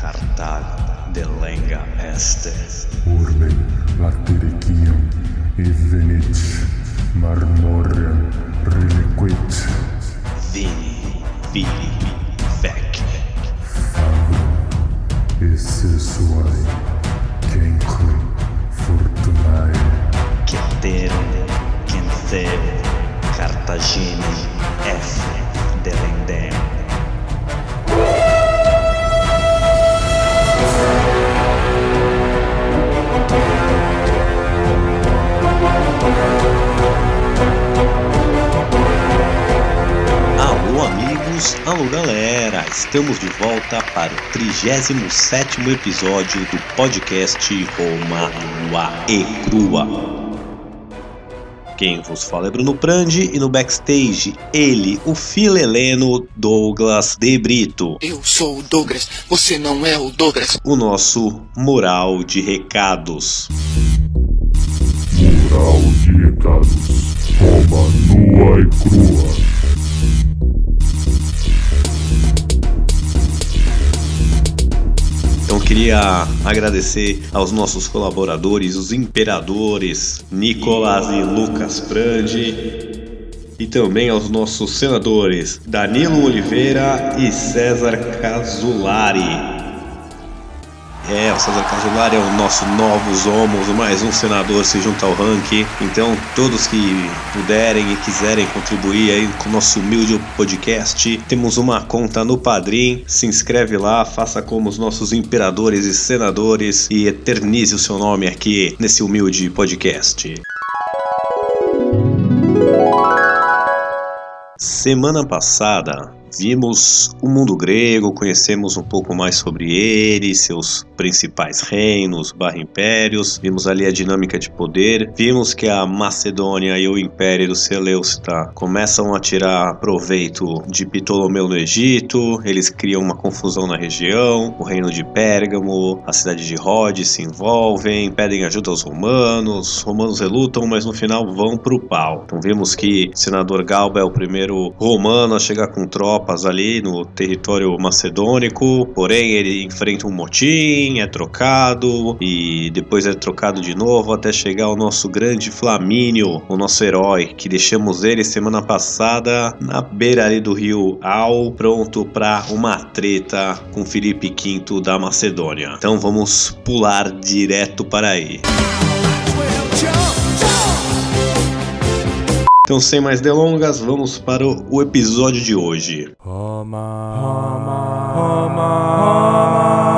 Cartag de lenga este. Urbe latericium e venit marmorem reliquit Vini, vili, vec. fabrum e sessuae cenque fortunae Ceterum, Cenceu, Cartagine, F. Delendem. Amigos, alô galera, estamos de volta para o 37º episódio do podcast Roma Nua e Crua. Quem vos fala é Bruno Prandi e no backstage ele, o fileleno Douglas De Brito, Eu sou o Douglas, você não é o Douglas. o nosso mural de recados. Mural de recados Roma nua e crua queria agradecer aos nossos colaboradores, os imperadores Nicolas e Lucas Prandi. E também aos nossos senadores Danilo Oliveira e César Casulari. É, o César Casulari é o nosso novos homos, mais um senador se junta ao ranking. Então, todos que puderem e quiserem contribuir aí com o nosso humilde podcast, temos uma conta no Padrim. Se inscreve lá, faça como os nossos imperadores e senadores e eternize o seu nome aqui nesse humilde podcast. Semana passada vimos o mundo grego, conhecemos um pouco mais sobre ele, seus principais reinos, barra impérios, vimos ali a dinâmica de poder, vimos que a Macedônia e o Império do Seleucida começam a tirar proveito de Ptolomeu no Egito, eles criam uma confusão na região, o reino de Pérgamo, a cidade de Rhodes se envolvem, pedem ajuda aos romanos, os romanos relutam, mas no final vão pro pau. Então vimos que o senador Galba é o primeiro romano a chegar com tropas ali no território macedônico, porém ele enfrenta um motim, é trocado e depois é trocado de novo até chegar ao nosso grande Flamínio, o nosso herói, que deixamos ele semana passada na beira ali do rio Al, pronto para uma treta com Felipe V da Macedônia. Então vamos pular direto para aí. Então, sem mais delongas, vamos para o o episódio de hoje. Roma, Roma, Roma,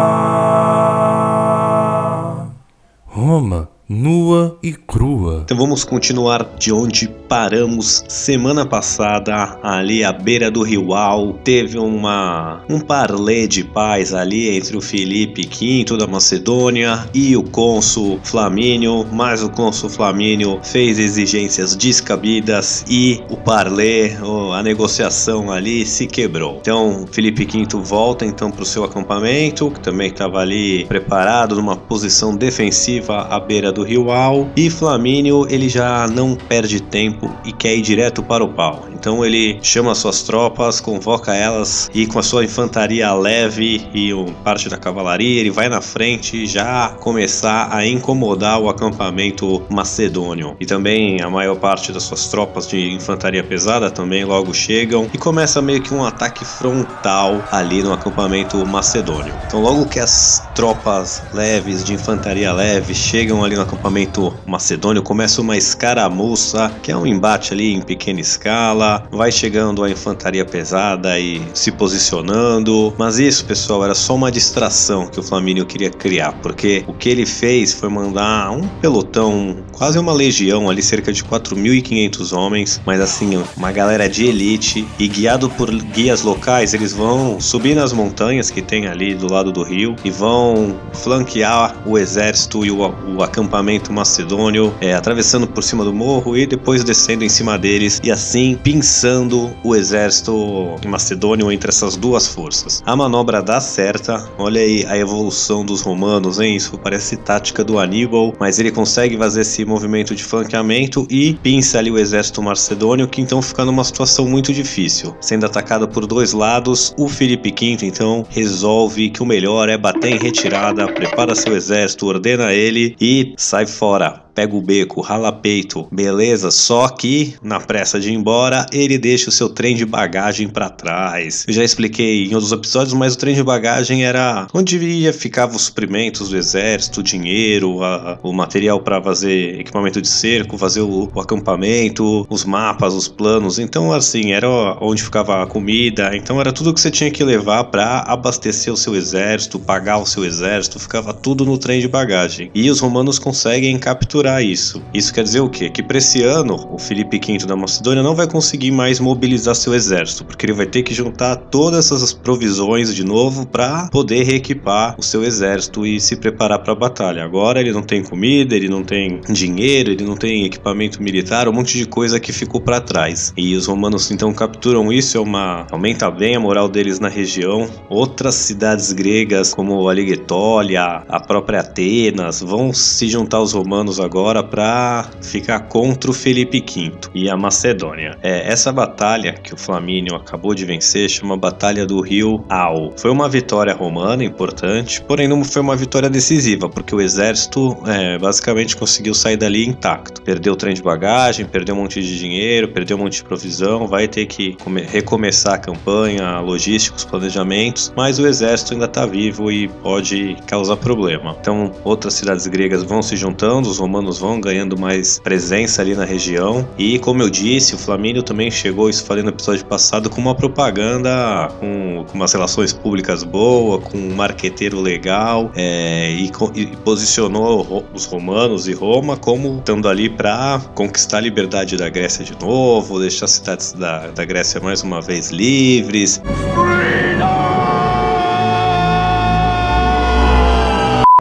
Roma, nua e crua. Então vamos continuar de onde paramos semana passada, ali à beira do rio Al. Teve uma um parlê de paz ali entre o Felipe V da Macedônia e o cônsul Flamínio, mas o cônsul Flamínio fez exigências descabidas e o parlê, ou a negociação ali se quebrou. Então Felipe V volta então para o seu acampamento, que também estava ali preparado numa posição defensiva à beira do rio Al, e Flamínio ele já não perde tempo e quer ir direto para o pau. Então ele chama suas tropas, convoca elas e com a sua infantaria leve e um parte da cavalaria, ele vai na frente já começar a incomodar o acampamento macedônio. E também a maior parte das suas tropas de infantaria pesada também logo chegam e começa meio que um ataque frontal ali no acampamento macedônio. Então logo que as tropas leves de infantaria leve chegam ali no acampamento macedônio, começa uma escaramuça, que é um embate ali em pequena escala, vai chegando a infantaria pesada e se posicionando. Mas isso, pessoal, era só uma distração que o Flamínio queria criar, porque o que ele fez foi mandar um pelotão, quase uma legião ali, cerca de 4.500 homens, mas assim, uma galera de elite e guiado por guias locais, eles vão subir nas montanhas que tem ali do lado do rio e vão flanquear o exército e o, o acampamento macedônio, é, atravessando por cima do morro e depois descendo em cima deles e assim pinçando o exército macedônio entre essas duas forças. A manobra dá certa, olha aí a evolução dos romanos, hein? Isso parece tática do Aníbal, mas ele consegue fazer esse movimento de flanqueamento e pinça ali o exército macedônio, que então fica numa situação muito difícil. Sendo atacado por dois lados, o Felipe V então resolve que o melhor é bater em retirada, prepara seu exército, ordena ele e sai fora pega o beco, rala peito, beleza? Só que, na pressa de ir embora, ele deixa o seu trem de bagagem para trás. Eu já expliquei em outros episódios, mas o trem de bagagem era onde ia ficavam os suprimentos do exército, o dinheiro, a, o material para fazer equipamento de cerco, fazer o, o, acampamento, os mapas, os planos. Então, assim, era onde ficava a comida. Então, era tudo que você tinha que levar para abastecer o seu exército, pagar o seu exército, ficava tudo no trem de bagagem. E os romanos conseguem capturar isso. Isso quer dizer o quê? Que para esse ano, o Felipe V da Macedônia não vai conseguir mais mobilizar seu exército, porque ele vai ter que juntar todas essas provisões de novo para poder reequipar o seu exército e se preparar para a batalha. Agora ele não tem comida, ele não tem dinheiro, ele não tem equipamento militar, um monte de coisa que ficou para trás. E os romanos então capturam isso, é uma aumenta bem a moral deles na região. Outras cidades gregas como a Ligetólia, a própria Atenas vão se juntar aos romanos agora agora para ficar contra o Felipe V e a Macedônia. É, essa batalha que o Flamínio acabou de vencer chama Batalha do Rio Au. Foi uma vitória romana importante, porém não foi uma vitória decisiva, porque o exército é, basicamente conseguiu sair dali intacto. Perdeu o trem de bagagem, perdeu um monte de dinheiro, perdeu um monte de provisão, vai ter que recomeçar a campanha, logística, os planejamentos, mas o exército ainda está vivo e pode causar problema. Então, outras cidades gregas vão se juntando, os romanos romanos vão ganhando mais presença ali na região. E como eu disse, o Flamínio também chegou, isso falei no episódio passado, com uma propaganda, com, com umas relações públicas boas, com um marqueteiro legal é, e, e, posicionou os romanos e Roma como estando ali para conquistar a liberdade da Grécia de novo, deixar as cidades da, da Grécia mais uma vez livres. Freedom!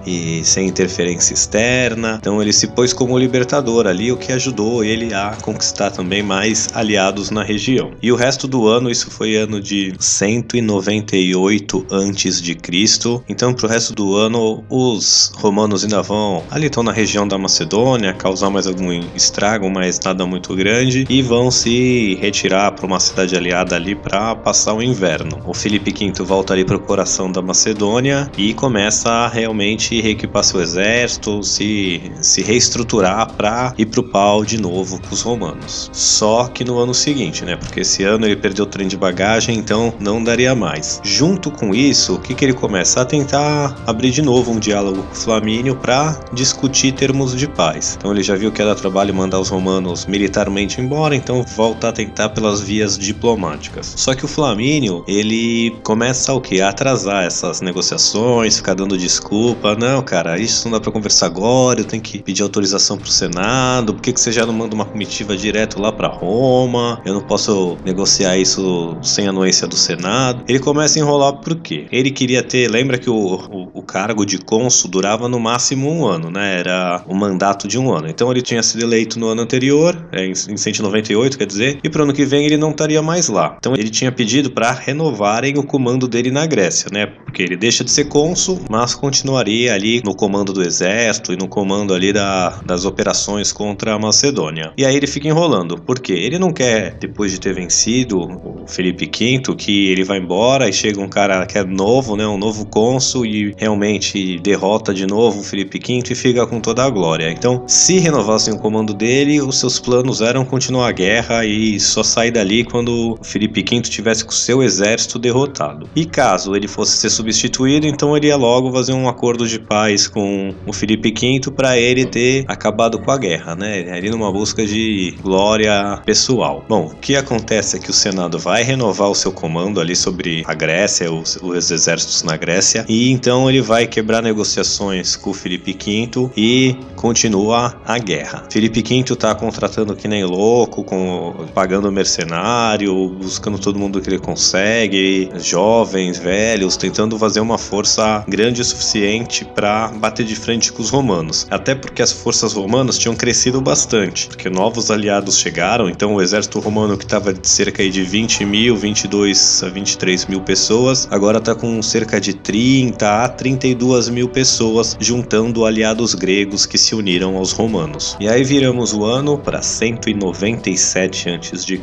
E sem interferência externa. Então ele se pôs como libertador ali, o que ajudou ele a conquistar também mais aliados na região. E o resto do ano, isso foi ano de 198 antes de Cristo. Então pro resto do ano os romanos ainda vão ali estão na região da Macedônia, causar mais algum estrago, mas nada muito grande e vão se retirar para uma cidade aliada ali para passar o inverno. O Felipe V volta ali para o coração da Macedônia e começa a realmente reequipar seu exército, se, se reestruturar para ir pro pau de novo com os romanos. Só que no ano seguinte, né? Porque esse ano ele perdeu o trem de bagagem, então não daria mais. Junto com isso, o que, que ele começa? A tentar abrir de novo um diálogo com o Flamínio para discutir termos de paz. Então ele já viu que era trabalho mandar os romanos militarmente embora, então volta a tentar pelas vias diplomáticas. Só que o Flamínio, ele começa o que? A atrasar essas negociações, ficar dando desculpa, não, cara, isso não dá para conversar agora, eu tenho que pedir autorização pro Senado, por que, que você já não manda uma comitiva direto lá para Roma? Eu não posso negociar isso sem anuência do Senado. Ele começa a enrolar por quê? Ele queria ter, lembra que o, o, o cargo de cônsul durava no máximo um ano, né? Era o mandato de um ano. Então ele tinha sido eleito no ano anterior, é, em, em 198, quer dizer, e pro ano que vem ele não estaria mais lá. Então ele tinha pedido para renovarem o comando dele na Grécia, né? Porque ele deixa de ser cônsul, mas continuaria ali no comando do exército e no comando ali da, das operações contra a Macedônia. E aí ele fica enrolando, porque ele não quer, depois de ter vencido o Felipe V, que ele vai embora e chega um cara que é novo, né, um novo cônsul e realmente derrota de novo o Felipe V e fica com toda a glória. Então, se renovassem o comando dele, os seus planos eram continuar a guerra e só sair dali quando o Felipe V tivesse com seu exército derrotado. E caso ele fosse ser substituído, então ele ia logo fazer um acordo de paz com o Felipe V para ele ter acabado com a guerra, né? Ali numa busca de glória pessoal. Bom, o que acontece é que o Senado vai renovar o seu comando ali sobre a Grécia, os, os exércitos na Grécia, e então ele vai quebrar negociações com o Felipe V e continua a guerra. Felipe V tá contratando que nem louco, com, pagando mercenário, buscando todo mundo que ele consegue, jovens, velhos, tentando fazer uma força grande o suficiente para bater de frente com os romanos. Até porque as forças romanas tinham crescido bastante, porque novos aliados chegaram, então o exército romano que estava de cerca de 20 mil, 22 a 23 mil pessoas, agora está com cerca de 30 a 32 mil pessoas, juntando aliados gregos que se uniram aos romanos. E aí viramos o ano para 197 a.C.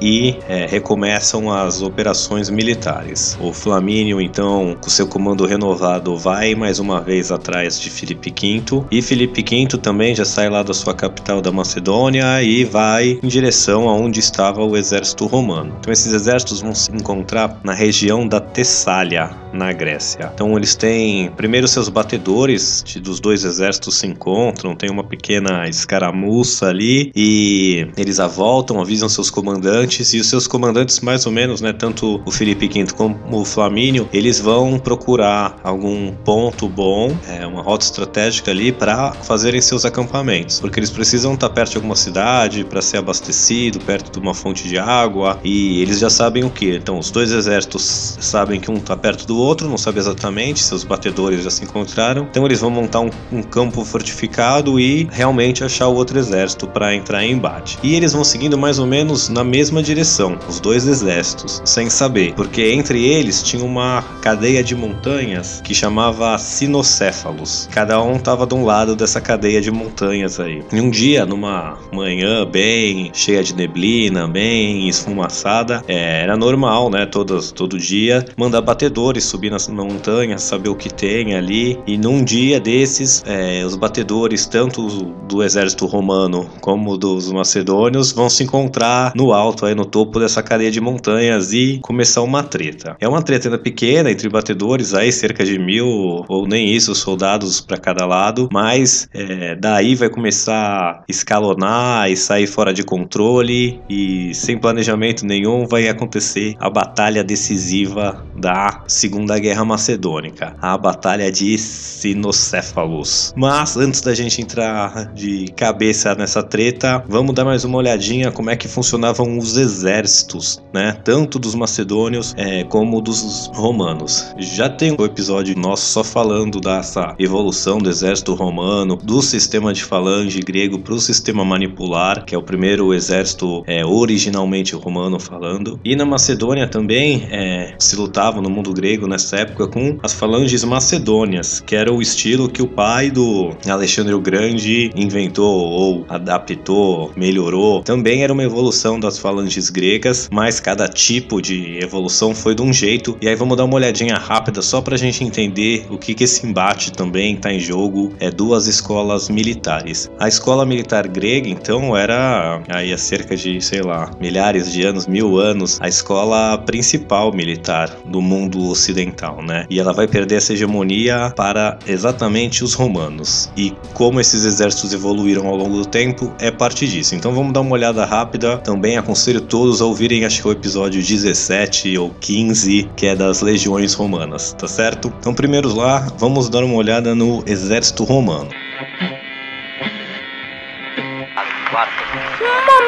e é, recomeçam as operações militares. O Flamínio, então, com seu comando renovado, vai mais uma vez atrás de Filipe V, e Filipe V também já sai lá da sua capital da Macedônia e vai em direção aonde estava o exército romano. Então esses exércitos vão se encontrar na região da Tessália, na Grécia. Então eles têm primeiro seus batedores dos dois exércitos se encontram, tem uma pequena escaramuça ali e eles a voltam, avisam seus comandantes e os seus comandantes mais ou menos, né, tanto o Felipe V como o Flamínio, eles vão procurar algum ponto bom, é, uma rota estratégica ali para fazerem seus acampamentos, porque eles precisam estar perto de alguma cidade para ser abastecido, perto de uma fonte de água e eles já sabem o que. Então os dois exércitos sabem que um está perto do outro, não sabe exatamente, seus batedores já se encontraram. Então eles vão montar um, um campo fortificado e realmente achar o outro exército para entrar em embate. E eles vão seguindo mais ou menos na mesma direção, os dois exércitos, sem saber, porque entre eles tinha uma cadeia de montanhas que chamava Sinocéfalos. Cada um estava de um lado dessa cadeia de montanhas aí. E um dia, numa manhã bem cheia de neblina, bem esfumaçada, é, era normal, né? Todos, todo dia mandar batedores subir nas montanhas, saber o que tem ali. E num dia desses, é, os batedores, tanto do exército romano como dos macedônios, vão se encontrar no alto, aí no topo dessa cadeia de montanhas e começar uma treta. É uma treta ainda pequena entre batedores, aí cerca de mil ou nem isso soldados para cada lado, mas é, daí vai começar a escalonar e sair fora de controle e sem planejamento nenhum vai acontecer a batalha decisiva da Segunda Guerra Macedônica, a Batalha de Sinocéfalos. Mas antes da gente entrar de cabeça nessa treta, vamos dar mais uma olhadinha como é que funcionavam os exércitos, né? Tanto dos macedônios é, como dos romanos. Já tem um episódio nosso só falando dessa evolução do exército romano, do sistema de falange grego para o sistema manipular, que é o primeiro exército é, originalmente romano falando. E na Macedônia também é, se lutava no mundo grego nessa época com as falanges macedônias, que era o estilo que o pai do Alexandre o Grande inventou ou adaptou, melhorou. Também era uma evolução das falanges gregas, mas cada tipo de evolução foi de um jeito. E aí vamos dar uma olhadinha rápida só para a gente entender o que, que esse embate também está em jogo. É duas escolas militares. A escola militar grega, então, era aí há cerca de, sei lá, milhares de anos, mil anos, a escola principal militar do mundo ocidental, né? E ela vai perder essa hegemonia para exatamente os romanos. E como esses exércitos evoluíram ao longo do tempo é parte disso. Então vamos dar uma olhada rápida. Também aconselho todos a ouvirem, acho que é o episódio 17 ou 15, que é das legiões romanas, tá certo? Então, primeiro lá, vamos dar uma olhada no exército romano.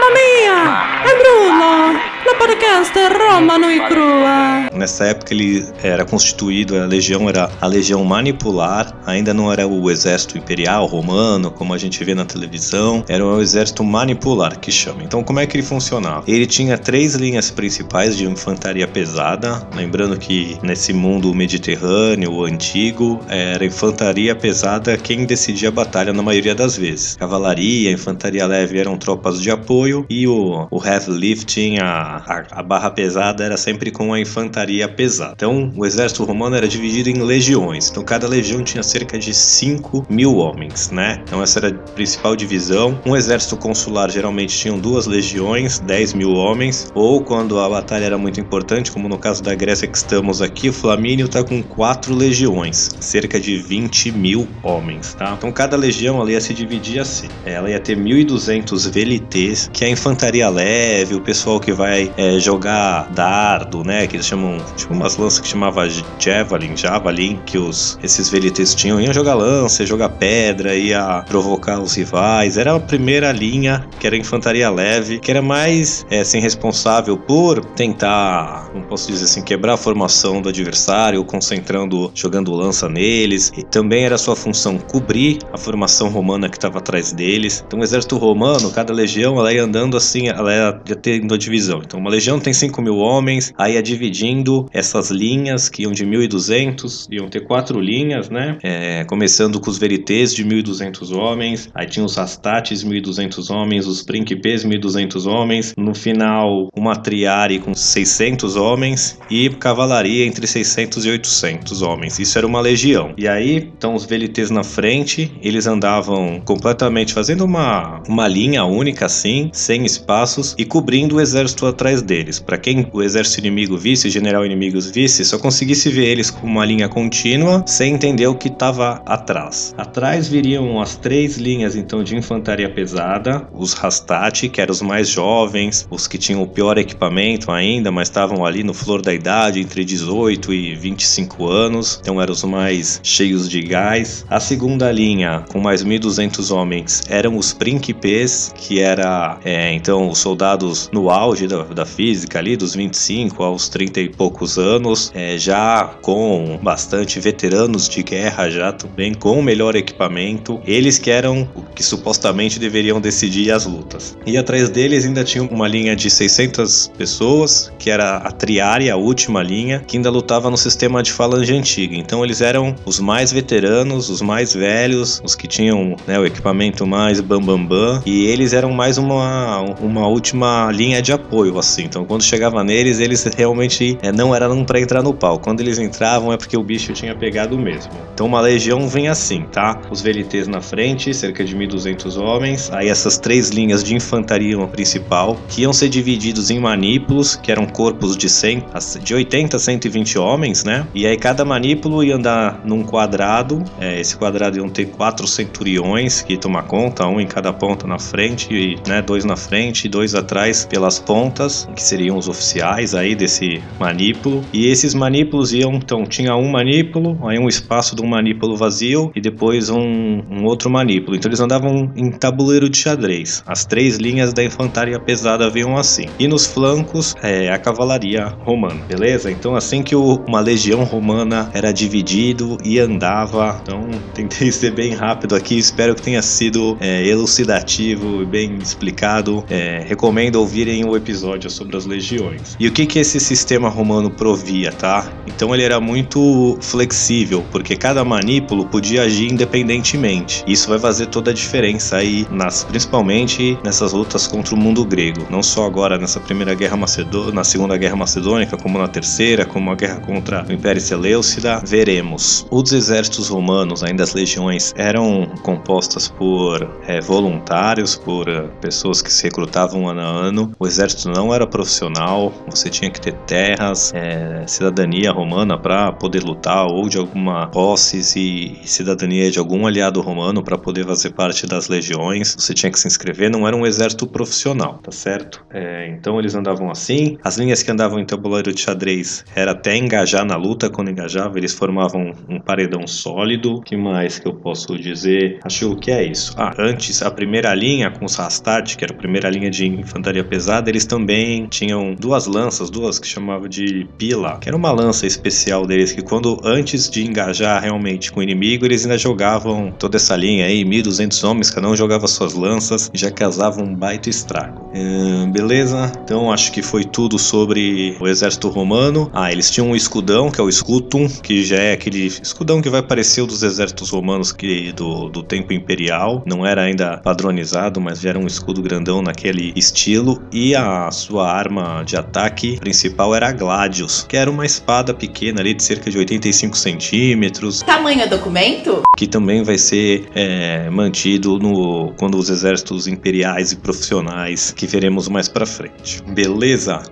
Mamma mia! È Bruno! La podcast romano e crua. Nessa época ele era constituído, a legião era a legião manipular, ainda não era o exército imperial romano, como a gente vê na televisão, era o exército manipular que chama. Então como é que ele funcionava? Ele tinha três linhas principais de infantaria pesada, lembrando que nesse mundo mediterrâneo antigo era infantaria pesada quem decidia a batalha na maioria das vezes. Cavalaria, infantaria leve eram tropas de apoio e o, o heavy lifting, a a, a, barra pesada era sempre com a infantaria pesada. Então, o exército romano era dividido em legiões. Então, cada legião tinha cerca de 5 mil homens, né? Então, essa era a principal divisão. Um exército consular geralmente tinham duas legiões, 10 mil homens. Ou quando a batalha era muito importante, como no caso da Grécia que estamos aqui, o Flamínio está com quatro legiões, cerca de 20 mil homens, tá? Então, cada legião ela ia se dividir assim. Ela ia ter 1.200 1.200 velites, que é a infantaria leve, o pessoal que vai é, jogar dardo, né? Que eles chamam, tipo umas lanças que chamava javelin, javelin, que os esses velites tinham, iam jogar lança, jogar pedra, ia provocar os rivais. Era a primeira linha, que era a infantaria leve, que era mais é, assim, responsável por tentar, não posso dizer assim, quebrar a formação do adversário, concentrando, jogando lança neles. E também era sua função cobrir a formação romana que estava atrás deles. Então, o exército romano, cada legião, ela ia andando assim, ela ia, ia tendo a divisão. Então, uma legião tem 5 mil homens, aí ia dividindo essas linhas, que iam de 1.200, iam ter quatro linhas, né? É, começando com os verités de 1.200 homens, aí tinha os rastates, 1.200 homens, os príncipes, 1.200 homens. No final, uma triare com 600 homens e cavalaria entre 600 e 800 homens. Isso era uma legião. E aí, então, os velités na frente, eles andavam completamente fazendo uma, uma linha única assim, sem espaços e cobrindo o exército atrás deles. Para quem o exército inimigo visse, o general inimigo visse, só conseguisse ver eles com uma linha contínua, sem entender o que estava atrás. Atrás viriam as três linhas então de infantaria pesada, os Hastati, que eram os mais jovens, os que tinham o pior equipamento ainda, mas estavam ali no flor da idade, entre 18 e 25 anos, então eram os mais cheios de gás. A segunda linha, com mais 1.200 homens, eram os príncipes, que era é, então os soldados no auge da, da, física ali, dos 25 aos 30 e poucos anos, é, já com bastante veteranos de guerra, já também com melhor equipamento. Eles que eram o que supostamente deveriam decidir as lutas. E atrás deles ainda tinha uma linha de 600 pessoas, que era a triária, a última linha, que ainda lutava no sistema de falange antiga. Então eles eram os mais veteranos, os mais velhos, os que tinham né, o equipamento mais bambambam, bam, bam, e eles eram mais uma, uma última linha de apoio, assim. Então quando chegava neles, eles realmente é, não eram para entrar no pau. Quando eles entravam é porque o bicho tinha pegado mesmo. Então uma legião vem assim, tá? Os velites na frente, cerca de 1.200 homens, aí essas três linhas de infantaria principal, que iam ser divididos em manípulos, que eram corpos de 100, de 80 a 120 homens, né? E aí cada manípulo ia andar num quadrado, é, esse quadrado iam ter quatro centuriões que tomar conta, um em cada ponta na frente, e, né, dois na frente e dois atrás pelas pontas, que seriam os oficiais aí desse manípulo. E esses manípulos iam, então, tinha um manípulo, aí um espaço de um manípulo vazio e depois um, um outro manípulo. Então eles andavam em tabuleiro de xadrez. As três linhas da infantaria pesada vinham assim. E nos flancos, é, a cavalaria romana, beleza? Então assim que o, uma legião romana era dividido e andava. Então tentei ser bem rápido aqui, espero que tenha sido é, elucidativo e bem explicado. É, recomendo ouvirem o episódio sobre as legiões. E o que que esse sistema romano provia, tá? Então ele era muito flexível, porque cada manípulo podia agir independentemente. Isso vai fazer toda a diferença aí, nas, principalmente nessas lutas contra o mundo grego. Não só agora nessa primeira guerra macedônica, na segunda guerra macedônica, como na terceira, como a guerra contra o Império Seleucida, veremos. Os exércitos romanos, ainda as legiões, eram compostas por é, voluntários, por uh, pessoas que se recrutavam ano a ano. O exército não era profissional, você tinha que ter terras, é, cidadania romana para poder lutar, ou de alguma posses e, cidadania de algum aliado romano para poder fazer parte das legiões. Você tinha que se inscrever, não era um exército profissional, tá certo? É, então eles andavam assim. As linhas que andavam em tabuleiro de xadrez era até engajar na luta. Quando engajava, eles formavam um paredão sólido. que mais que eu posso dizer? Acho que é isso. Ah, antes, a primeira linha com os Hastati, que a primeira linha de infantaria pesada, eles também tinham duas lanças, duas que chamava de pila, que era uma lança especial deles que quando antes de engajar realmente com o inimigo, eles ainda jogavam toda essa linha aí, 1200 homens, cada um jogava suas lanças, já causavam um baita estrago. Hum, beleza? Então acho que foi tudo sobre o exército romano. Ah, eles tinham um escudão, que é o scutum, que já é aquele escudão que vai parecer o dos exércitos romanos que do, do tempo imperial. Não era ainda padronizado, mas já era um escudo grandão naquele estilo. E a sua arma de ataque principal era a Gladius, que era uma espada pequena ali de cerca de 85 centímetros. Tamanho é documento? Que também vai ser é, mantido no quando os exércitos imperiais e profissionais que veremos mais para frente. Beleza?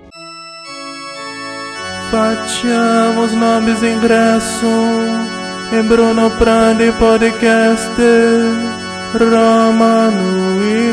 Facciamo os nomes ingresso em Bruno Prandi Podcast. Roma nua e.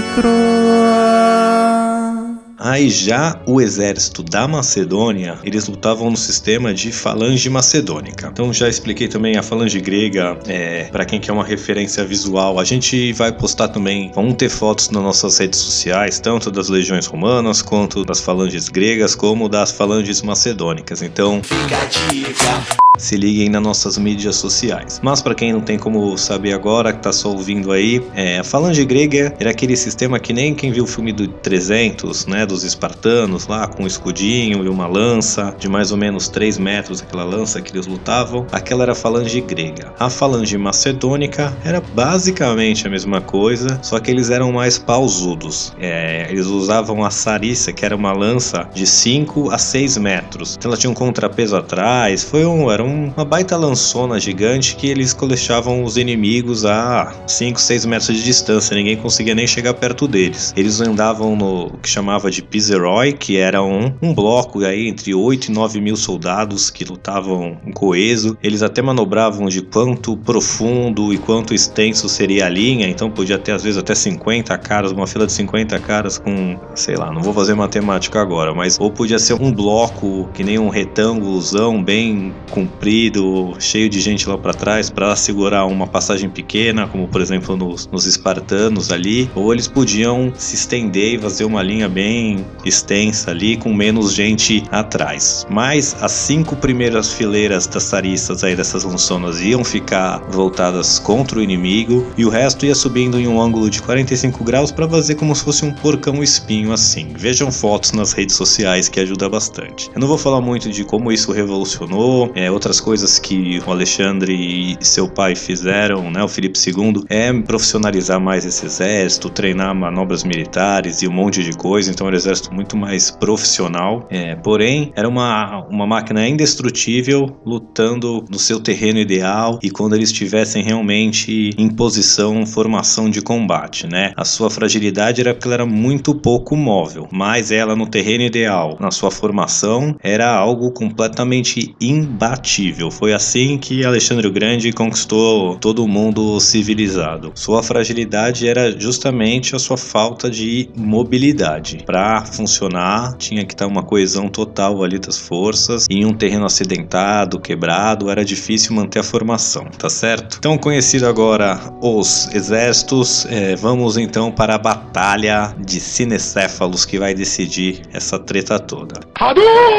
Aí já o exército da Macedônia, eles lutavam no sistema de falange macedônica. Então já expliquei também a falange grega, é, para quem quer uma referência visual. A gente vai postar também, vamos ter fotos nas nossas redes sociais, tanto das legiões romanas, quanto das falanges gregas, como das falanges macedônicas. Então Fica a dica. se liguem nas nossas mídias sociais. Mas para quem não tem como saber agora, que tá só ouvindo aí, é, a falange grega era aquele sistema que nem quem viu o filme do 300, né, dos espartanos lá, com um escudinho e uma lança de mais ou menos 3 metros, aquela lança que eles lutavam, aquela era a falange grega. A falange macedônica era basicamente a mesma coisa, só que eles eram mais pausudos. É, eles usavam a sarissa, que era uma lança de 5 a 6 metros. Então ela tinha um contrapeso atrás, foi um, era um- uma baita lançona gigante que eles colechavam os inimigos a 5, 6 metros de distância, ninguém conseguia nem chegar perto deles. Eles andavam no que chamava de Piseroi, que era um, um bloco aí entre 8 e 9 mil soldados que lutavam coeso. Eles até manobravam de quanto profundo e quanto extenso seria a linha, então podia ter às vezes até 50 caras, uma fila de 50 caras com, sei lá, não vou fazer matemática agora, mas ou podia ser um bloco que nem um retângulozão bem comprido, cheio de gente lá para trás para segurar uma passagem pequena, como por exemplo nos, nos espartanos ali, ou eles podiam se estender e fazer uma linha bem extensa ali com menos gente atrás. Mas as cinco primeiras fileiras das sarissas aí dessas lançonas iam ficar voltadas contra o inimigo e o resto ia subindo em um ângulo de 45 graus para fazer como se fosse um porcão espinho assim. Vejam fotos nas redes sociais que ajuda bastante. Eu não vou falar muito de como isso revolucionou, é, outras coisas que o Alexandre e seu pai fizeram, né, o Felipe II, é profissionalizar mais esse exército, treinar manobras militares e um monte de coisa, então exército muito mais profissional. É, porém, era uma, uma máquina indestrutível lutando no seu terreno ideal e quando eles estivessem realmente em posição, formação de combate, né? A sua fragilidade era porque ela era muito pouco móvel, mas ela no terreno ideal, na sua formação, era algo completamente imbatível. Foi assim que Alexandre o Grande conquistou todo o mundo civilizado. Sua fragilidade era justamente a sua falta de mobilidade. Para funcionar, tinha que estar uma coesão total ali das forças. Em um terreno acidentado, quebrado, era difícil manter a formação, tá certo? Então, conhecido agora os exércitos, eh, vamos então para a batalha de cinecéfalos que vai decidir essa treta toda.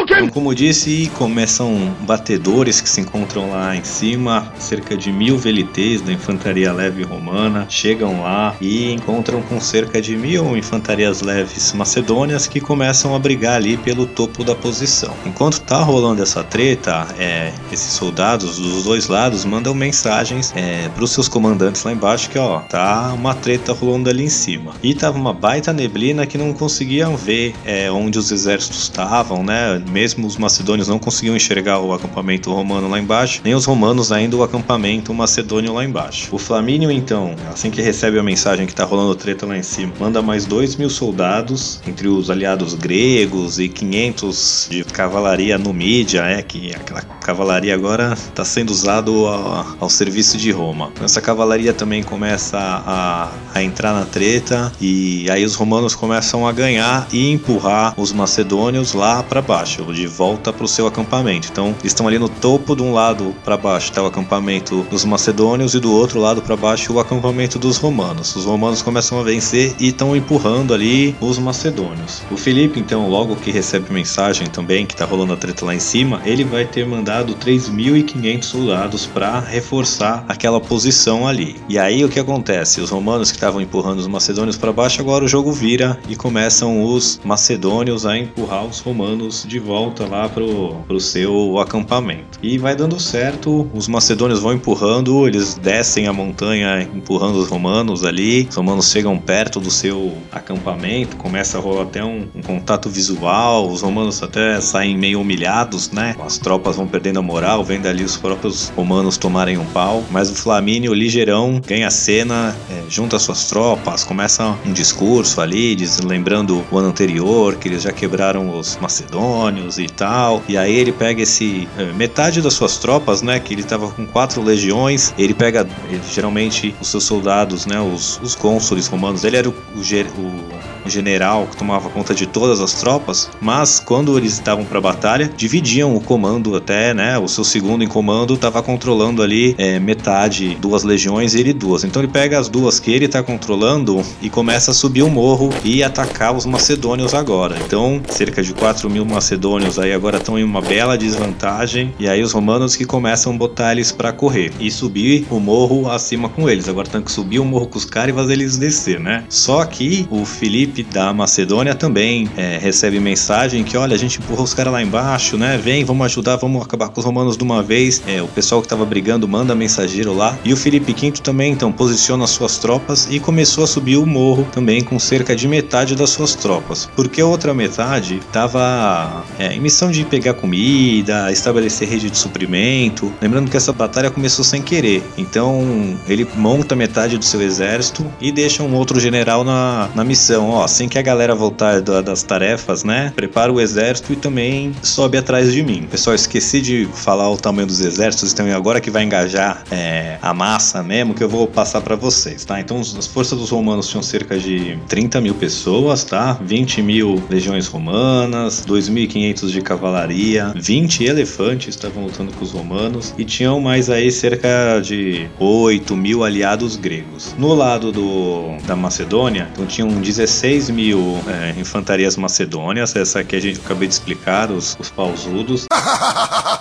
Então, como disse, começam batedores que se encontram lá em cima, cerca de mil VLTs da infantaria leve romana, chegam lá e encontram com cerca de mil infantarias leves macedônias que começam a brigar ali pelo topo da posição. Enquanto tá rolando essa treta, é, esses soldados dos dois lados mandam mensagens é, para os seus comandantes lá embaixo que ó, tá uma treta rolando ali em cima. E tava uma baita neblina que não conseguiam ver é, onde os exércitos estavam, né? Mesmo os macedônios não conseguiam enxergar o acampamento romano lá embaixo, nem os romanos ainda o acampamento macedônio lá embaixo. O Flamínio, então, assim que recebe a mensagem que tá rolando treta lá em cima, manda mais dois mil soldados, entre os aliados gregos e 500 de cavalaria numídia, é, que aquela cavalaria agora está sendo usado ao, ao serviço de Roma. Essa cavalaria também começa a, a entrar na treta e aí os romanos começam a ganhar e empurrar os macedônios lá para baixo, de volta para o seu acampamento. Então, eles estão ali no topo de um lado para baixo está o acampamento dos macedônios e do outro lado para baixo o acampamento dos romanos. Os romanos começam a vencer e estão empurrando ali os macedônios. O Felipe, então, logo que recebe mensagem também que tá rolando a treta lá em cima, ele vai ter mandado 3.500 soldados para reforçar aquela posição ali. E aí o que acontece? Os romanos que estavam empurrando os macedônios para baixo, agora o jogo vira e começam os macedônios a empurrar os romanos de volta lá pro, pro seu acampamento. E vai dando certo, os macedônios vão empurrando, eles descem a montanha empurrando os romanos ali, os romanos chegam perto do seu acampamento, começa a rolar até um, um, contato visual, os romanos até saem meio humilhados, né? As tropas vão perdendo a moral, vendo ali os próprios romanos tomarem um pau, mas o Flamínio ligeirão ganha a cena, é, junta suas tropas, começa um discurso ali, diz, lembrando o ano anterior, que eles já quebraram os macedônios e tal, e aí ele pega esse é, metade das suas tropas, né, que ele estava com quatro legiões, ele pega ele, geralmente os seus soldados, né, os, os cônsules romanos, ele era o, o, o general que tomava conta de todas as tropas, mas quando eles estavam para batalha, dividiam o comando até, né? O seu segundo em comando estava controlando ali é, metade, duas legiões e ele duas. Então ele pega as duas que ele está controlando e começa a subir o morro e atacar os macedônios agora. Então, cerca de 4 mil macedônios aí agora estão em uma bela desvantagem e aí os romanos que começam a botar eles para correr e subir o morro acima com eles. Agora tem que subir o morro com os caras e fazer eles descer, né? Só que o Felipe da Macedônia também é, recebe mensagem que, olha, a gente empurrou os caras lá embaixo, né? Vem, vamos ajudar, vamos acabar com os romanos de uma vez. É, o pessoal que estava brigando manda mensageiro lá. E o Felipe V também, então, posiciona suas tropas e começou a subir o morro também com cerca de metade das suas tropas. Porque a outra metade estava é, em missão de pegar comida, estabelecer rede de suprimento. Lembrando que essa batalha começou sem querer. Então, ele monta metade do seu exército e deixa um outro general na, na missão. Ó, assim que a galera voltar das tarefas, né? Prepara o exército e também sobe atrás de mim. Pessoal, esqueci de falar o tamanho dos exércitos, então agora que vai engajar é, a massa mesmo, que eu vou passar para vocês, tá? Então as forças dos romanos tinham cerca de 30 mil pessoas, tá? 20 mil legiões romanas, 2.500 de cavalaria, 20 elefantes estavam lutando com os romanos e tinham mais aí cerca de 8 mil aliados gregos. No lado do, da Macedônia, então tinham 16 6 mil é, infantarias macedônias, essa aqui a gente acabei de explicar, os, os pausudos.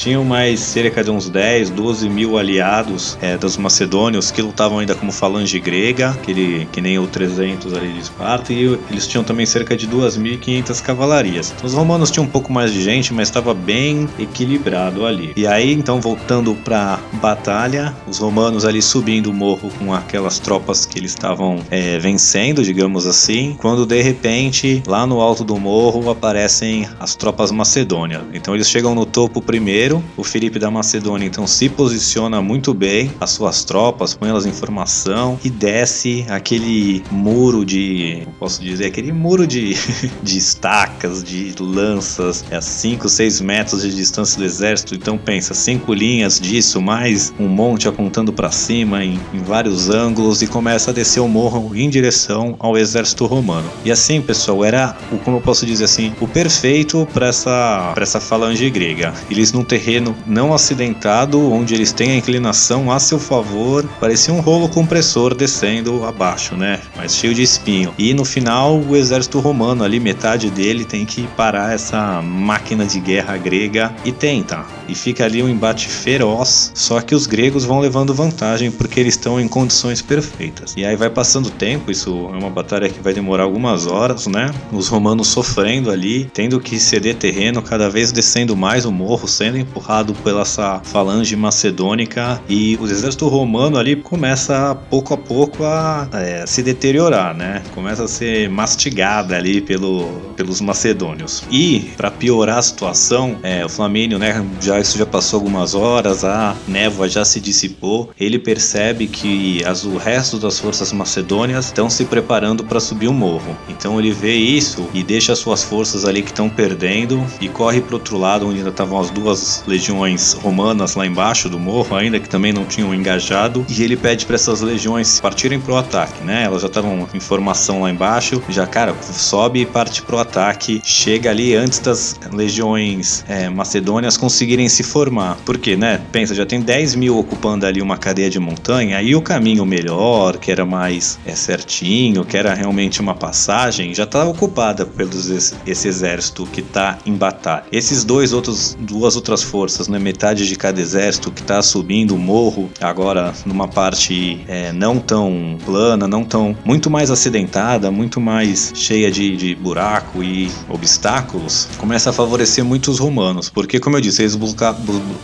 Tinham mais cerca de uns 10, 12 mil aliados é, dos macedônios que lutavam ainda como falange grega, que, ele, que nem o 300 ali de Esparta, e eles tinham também cerca de 2.500 cavalarias. Os romanos tinham um pouco mais de gente, mas estava bem equilibrado ali. E aí, então, voltando para batalha, os romanos ali subindo o morro com aquelas tropas que eles estavam é, vencendo, digamos assim, quando de repente, lá no alto do morro, aparecem as tropas macedônias. Então eles chegam no topo primeiro o Felipe da Macedônia então se posiciona muito bem, as suas tropas, põe elas em formação e desce aquele muro de, posso dizer, aquele muro de, de estacas, de lanças, é a 5, 6 metros de distância do exército. Então pensa, cinco linhas disso, mais um monte apontando para cima em, em vários ângulos e começa a descer o morro em direção ao exército romano. E assim, pessoal, era o como eu posso dizer assim, o perfeito para essa, pra essa falange grega. Eles não terreno não acidentado, onde eles têm a inclinação a seu favor, parecia um rolo compressor descendo abaixo, né? Mas cheio de espinho. E no final, o exército romano ali, metade dele, tem que parar essa máquina de guerra grega e tenta. E fica ali um embate feroz, só que os gregos vão levando vantagem porque eles estão em condições perfeitas. E aí vai passando o tempo, isso é uma batalha que vai demorar algumas horas, né? Os romanos sofrendo ali, tendo que ceder terreno, cada vez descendo mais o morro, sendo empurrado pela essa falange macedônica e o exército romano ali começa pouco a pouco a é, se deteriorar, né? Começa a ser mastigada ali pelo, pelos macedônios. E para piorar a situação, é, o Flamínio, né? Já isso já passou algumas horas, a névoa já se dissipou. Ele percebe que as, o resto das forças macedônias estão se preparando para subir o morro. Então ele vê isso e deixa as suas forças ali que estão perdendo e corre para outro lado onde ainda estavam as duas legiões romanas lá embaixo do morro, ainda que também não tinham engajado, e ele pede para essas legiões partirem pro ataque, né? Elas já estavam em formação lá embaixo, já, cara, sobe e parte pro ataque, chega ali antes das legiões é, macedônias conseguirem se formar. Porque, né? Pensa, já tem 10 mil ocupando ali uma cadeia de montanha, e o caminho melhor, que era mais é, certinho, que era realmente uma passagem, já está ocupada pelos esse, esse exército que está em batalha. Esses dois outros duas outras forças, né? Metade de cada exército que está subindo o morro, agora numa parte é, não tão plana, não tão. muito mais acidentada, muito mais cheia de, de buraco e obstáculos, começa a favorecer muito os romanos. Porque, como eu disse, eles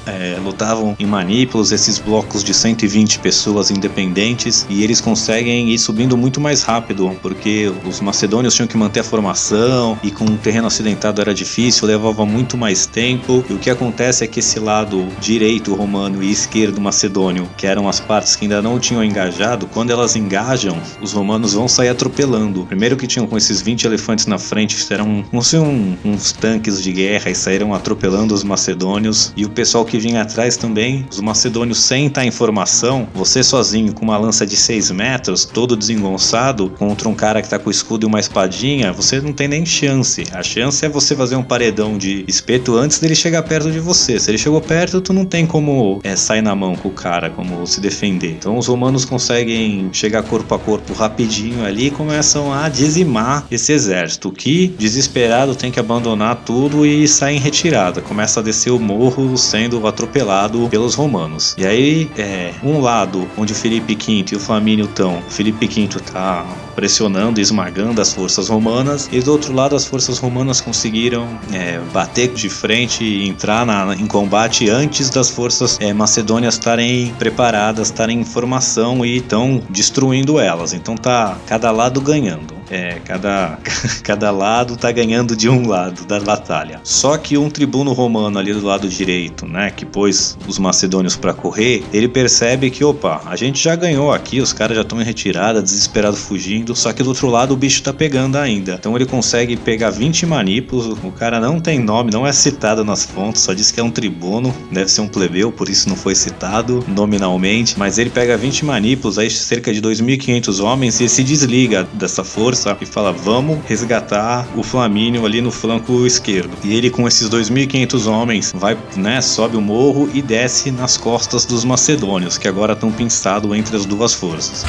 é, lutavam em manípulos, esses blocos de 120 pessoas independentes, e eles conseguem ir subindo muito mais rápido, porque os macedônios tinham que manter a formação e com o terreno acidentado era difícil, levava muito mais tempo. E o que acontece é que esse lado direito romano e esquerdo macedônio, que eram as partes que ainda não tinham engajado, quando elas engajam, os romanos vão sair atropelando. Primeiro que tinham com esses 20 elefantes na frente, eram não sei, um, uns tanques de guerra e saíram atropelando os macedônios. E o pessoal que vinha atrás também, os macedônios sem estar em formação, você sozinho com uma lança de 6 metros, todo desengonçado, contra um cara que tá com escudo e uma espadinha, você não tem nem chance. A chance é você fazer um paredão de espeto antes dele chegar perto de você. Se ele chegou perto, tu não tem como é, sair na mão com o cara, como se defender. Então os romanos conseguem chegar corpo a corpo rapidinho ali e começam a dizimar esse exército, que desesperado tem que abandonar tudo e sair em retirada. Começa a descer o morro sendo atropelado pelos romanos. E aí, é, um lado onde o Felipe V e o Flamínio estão, Felipe V tá pressionando esmagando as forças romanas, e do outro lado as forças romanas conseguiram é, bater de frente e entrar na, em combate antes das forças é, macedônias estarem preparadas, estarem em formação e estão destruindo elas. Então tá cada lado ganhando. É, cada, cada lado tá ganhando de um lado da batalha. Só que um tribuno romano ali do lado direito, né, que pôs os macedônios para correr, ele percebe que, opa, a gente já ganhou aqui, os caras já estão em retirada, desesperado fugindo, só que do outro lado o bicho tá pegando ainda. Então ele consegue pegar 20 manipos, o cara não tem nome, não é citado nas fontes, só diz que é um tribuno, deve ser um plebeu, por isso não foi citado nominalmente, mas ele pega 20 manipos, aí cerca de 2.500 homens, e se desliga dessa força e fala: vamos resgatar o Flamínio ali no flanco esquerdo. E ele, com esses 2.500 homens, vai, né, sobe o morro e desce nas costas dos macedônios, que agora estão pinçados entre as duas forças.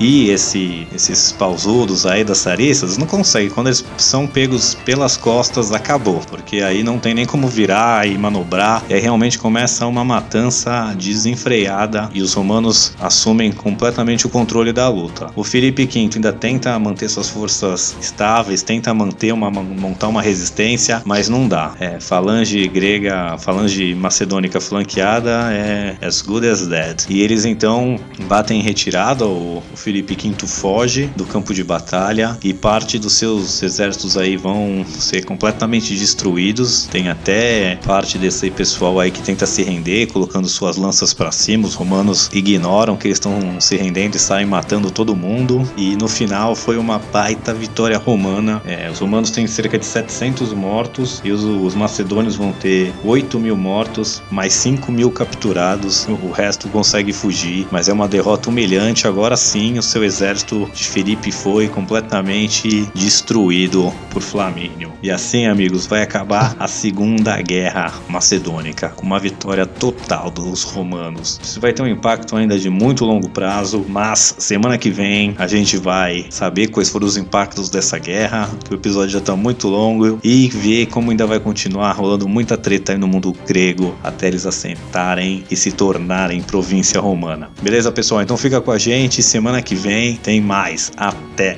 E esse, esses pausudos aí das sarissas não conseguem. Quando eles são pegos pelas costas, acabou. Porque aí não tem nem como virar e manobrar. E aí realmente começa uma matança desenfreada. E os romanos assumem completamente o controle da luta. O Felipe V ainda tenta manter suas forças estáveis, tenta manter uma, montar uma resistência, mas não dá. É, falange grega, falange macedônica flanqueada é as good as dead. E eles então batem em retirada. O, o Felipe V foge do campo de batalha e parte dos seus exércitos aí vão ser completamente destruídos. Tem até parte desse pessoal aí que tenta se render, colocando suas lanças para cima. Os romanos ignoram que eles estão se rendendo e saem matando todo mundo. E no final foi uma baita vitória romana. É, os romanos têm cerca de 700 mortos e os, os macedônios vão ter 8 mil mortos, mais 5 mil capturados. O resto consegue fugir, mas é uma derrota humilhante. Agora sim, o seu exército de Felipe foi completamente destruído por Flamínio. E assim, amigos, vai acabar a Segunda Guerra Macedônica com uma vitória total dos romanos. Isso vai ter um impacto ainda de muito longo prazo, mas semana que vem a gente vai saber quais foram os impactos dessa guerra, que o episódio já está muito longo e ver como ainda vai continuar rolando muita treta aí no mundo grego até eles assentarem e se tornarem província romana. Beleza, pessoal? Então fica com a gente semana que que vem tem mais. Até!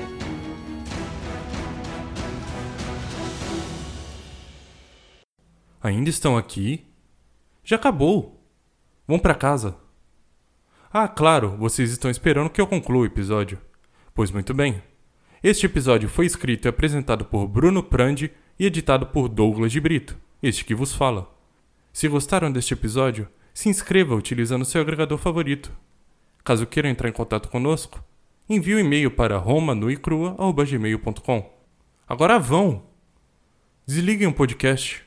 Ainda estão aqui? Já acabou. Vão para casa. Ah, claro, vocês estão esperando que eu conclua o episódio. Pois muito bem. Este episódio foi escrito e apresentado por Bruno Prandi e editado por Douglas de Brito, este que vos fala. Se gostaram deste episódio, se inscreva utilizando seu agregador favorito. Caso queira entrar em contato conosco, envie o um e-mail para romanuicrua.gmail.com. Agora vão! Desliguem o podcast.